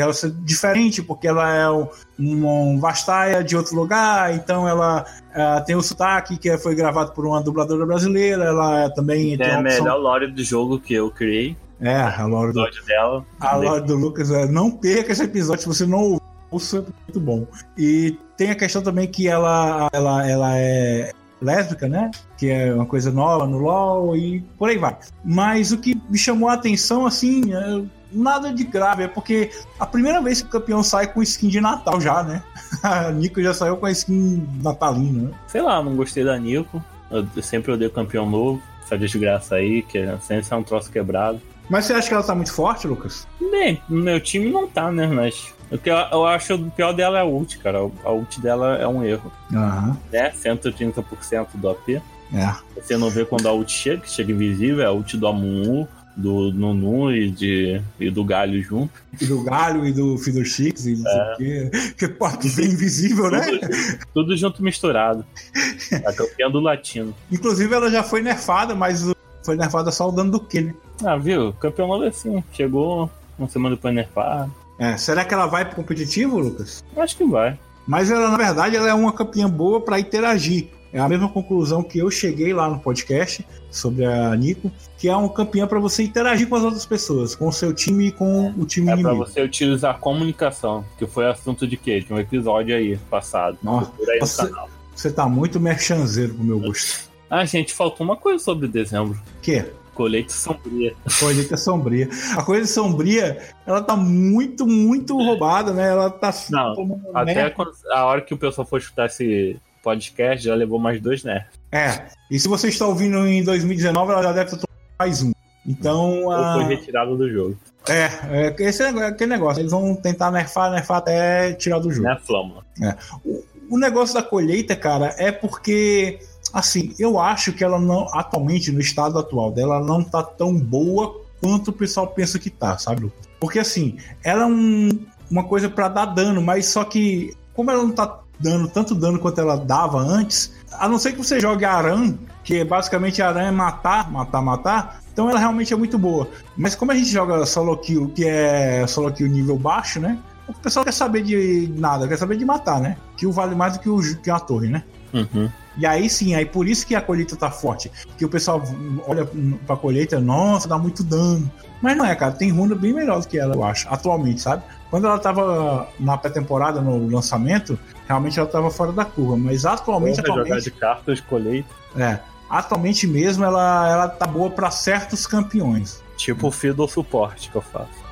ela ser diferente, porque ela é um, um Vastaia de outro lugar, então ela ah, tem o sotaque que foi gravado por uma dubladora brasileira, ela também tem É a opção- melhor lore do jogo que eu criei. É, a O do dela. a Lore do Lucas é não perca esse episódio se você não ouça, é muito bom. E tem a questão também que ela, ela, ela é lésbica, né? Que é uma coisa nova no LoL e por aí vai. Mas o que me chamou a atenção, assim, é nada de grave, é porque a primeira vez que o campeão sai com skin de Natal já, né? A Nico já saiu com a skin natalina, né? Sei lá, não gostei da Nico. Eu eu sempre odeio campeão novo. Essa desgraça aí, que é- sempre é um troço quebrado. Mas você acha que ela tá muito forte, Lucas? Bem, no meu time não tá, né? Mas o que eu, eu acho o pior dela é a ult, cara. A ult dela é um erro. Aham. Né? 130% do AP. É. Você não vê quando a ult chega, que chega invisível, é a ult do Amumu, do Nunu e, de, e do Galho junto. E do Galho e do Fiddle Chicks e não sei o quê. Que parte bem invisível, né? Tudo, tudo junto misturado. A campeã do latino. Inclusive, ela já foi nerfada, mas foi nerfada só o dano do Q, né? Ah, viu? Campeão é assim. Chegou uma semana depois nerfado. É, será que ela vai pro competitivo, Lucas? Acho que vai. Mas ela, na verdade, ela é uma campeã boa para interagir. É a mesma conclusão que eu cheguei lá no podcast sobre a Nico, que é uma campeã para você interagir com as outras pessoas, com o seu time e com o time É inimigo. você utilizar a comunicação, que foi assunto de quê? De um episódio aí passado. Nossa, aí no você- canal. Você tá muito merchanzeiro pro meu gosto. Ah, gente, faltou uma coisa sobre dezembro. Que? Colheita sombria. Colheita sombria. A coisa sombria, ela tá muito, muito roubada, né? Ela tá Não, Até quando- a hora que o pessoal for escutar esse podcast, já levou mais dois nerfs. É. E se você está ouvindo em 2019, ela já deve ter mais um. Então, Ou a... foi retirado do jogo. é, é esse é aquele negócio. Eles vão tentar nerfar, nerfar até tirar do jogo. Né, Flama? O negócio da colheita, cara, é porque, assim, eu acho que ela não, atualmente, no estado atual dela, ela não tá tão boa quanto o pessoal pensa que tá, sabe? Porque, assim, ela é um- uma coisa pra dar dano, mas só que, como ela não tá dando tanto dano quanto ela dava antes, a não ser que você jogue Aran, que basicamente Aran é matar, matar, matar, então ela realmente é muito boa. Mas como a gente joga solo kill, que é solo kill nível baixo, né? O pessoal quer saber de nada, quer saber de matar, né? Que o vale mais do que, o, que a torre, né? Uhum. E aí sim, aí por isso que a colheita tá forte. Que o pessoal olha pra colheita, nossa, dá muito dano. Mas não é, cara, tem runa bem melhor do que ela, eu acho, atualmente, sabe? Quando ela tava na pré-temporada, no lançamento, realmente ela tava fora da curva. Mas atualmente, Porra, jogar atualmente, de cartas, colheita. é, atualmente mesmo, ela, ela tá boa pra certos campeões. Tipo o Fiddle suporte que eu faço.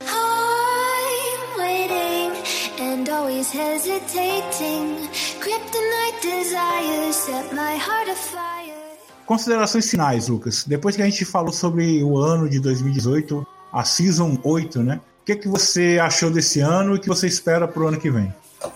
I'm waiting and always hesitating. Kryptonite desires set my heart afire. Considerações finais, Lucas. Depois que a gente falou sobre o ano de 2018, a Season 8, né? O que, que você achou desse ano e o que você espera pro ano que vem?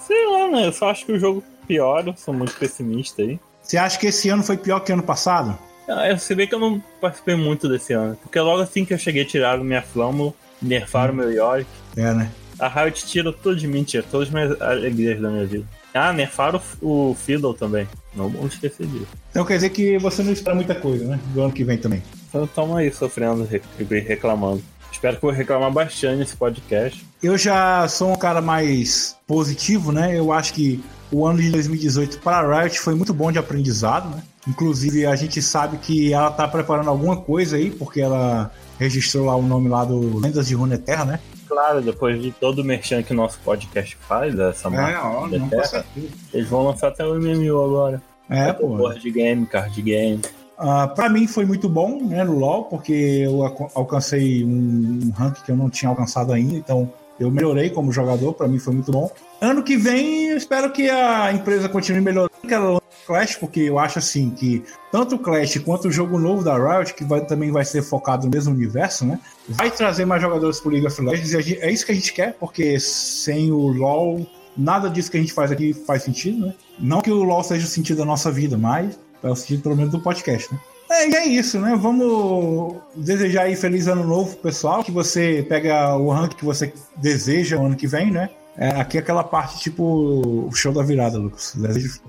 Sei lá, né? Eu só acho que o jogo piora, sou muito pessimista aí. Você acha que esse ano foi pior que ano passado? Ah, eu sei que eu não participei muito desse ano. Porque logo assim que eu cheguei, tiraram minha Flâmula, nerfaram meu Yorick. É, né? A Riot tira tudo de mim, tira todas as minhas alegrias da minha vida. Ah, nerfaram o Fiddle também. Não vamos esquecer disso. Então quer dizer que você não espera muita coisa, né? Do ano que vem também. Então tamo aí sofrendo re- e reclamando. Espero que eu vou reclamar bastante nesse podcast. Eu já sou um cara mais positivo, né? Eu acho que o ano de 2018 para a Riot foi muito bom de aprendizado, né? Inclusive, a gente sabe que ela tá preparando alguma coisa aí, porque ela registrou lá o nome lá do Lendas de Runeterra, né? Claro, depois de todo o merchan que o nosso podcast faz, dessa marca ó, da não, Terra, eles vão lançar até o MMO agora. É, pô. Board game, card game. Ah, para mim foi muito bom, né, no LoL, porque eu alca- alcancei um, um rank que eu não tinha alcançado ainda, então eu melhorei como jogador, para mim foi muito bom. Ano que vem, eu espero que a empresa continue melhorando, que ela Clash, porque eu acho assim que tanto o Clash quanto o jogo novo da Riot, que vai- também vai ser focado no mesmo universo, né, vai trazer mais jogadores pro League of Legends, e gente- é isso que a gente quer, porque sem o LoL, nada disso que a gente faz aqui faz sentido, né? Não que o LoL seja o sentido da nossa vida, mas é o sentido pelo menos do podcast, né? É, e é isso, né? Vamos desejar aí feliz ano novo, pro pessoal. Que você pega o rank que você deseja o ano que vem, né? É, aqui é aquela parte tipo o show da virada, Lucas. Desejo-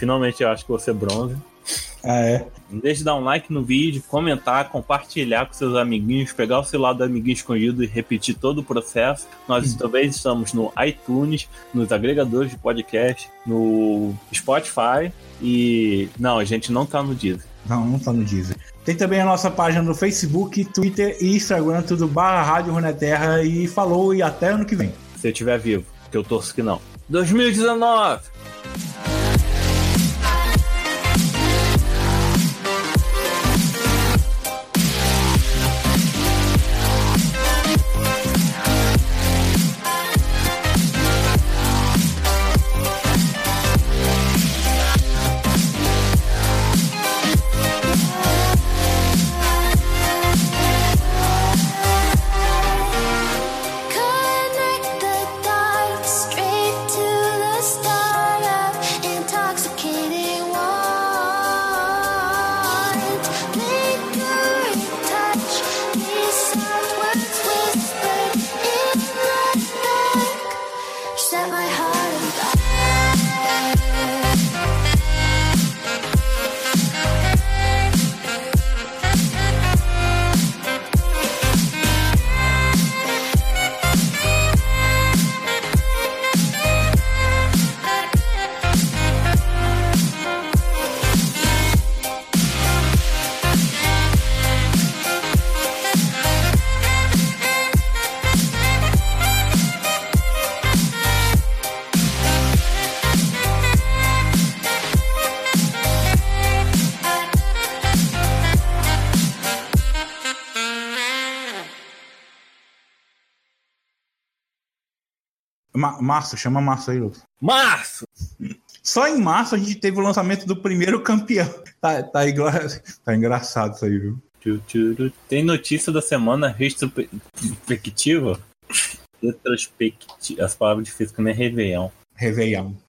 Finalmente eu acho que você bronze. Ah, é. Não deixe de dar um like no vídeo, comentar, compartilhar com seus amiguinhos, pegar o celular do amiguinho escondido e repetir todo o processo. Nós também estamos no iTunes, nos agregadores de podcast, no Spotify e. Não, a gente não tá no Deezer. Não, não tá no Deezer. Tem também a nossa página no Facebook, Twitter e Instagram, tudo barra Rádio Runeterra. E falou e até ano que vem. Se eu estiver vivo, que eu torço que não. 2019! Ma março, chama março aí, Lucas. Março! Só em março a gente teve o lançamento do primeiro campeão. Tá, tá, engra- tá engraçado isso aí, viu? Tem notícia da semana retrospectiva? Retrospectiva. As palavras difíceis que nem Réveillon. Réveillon.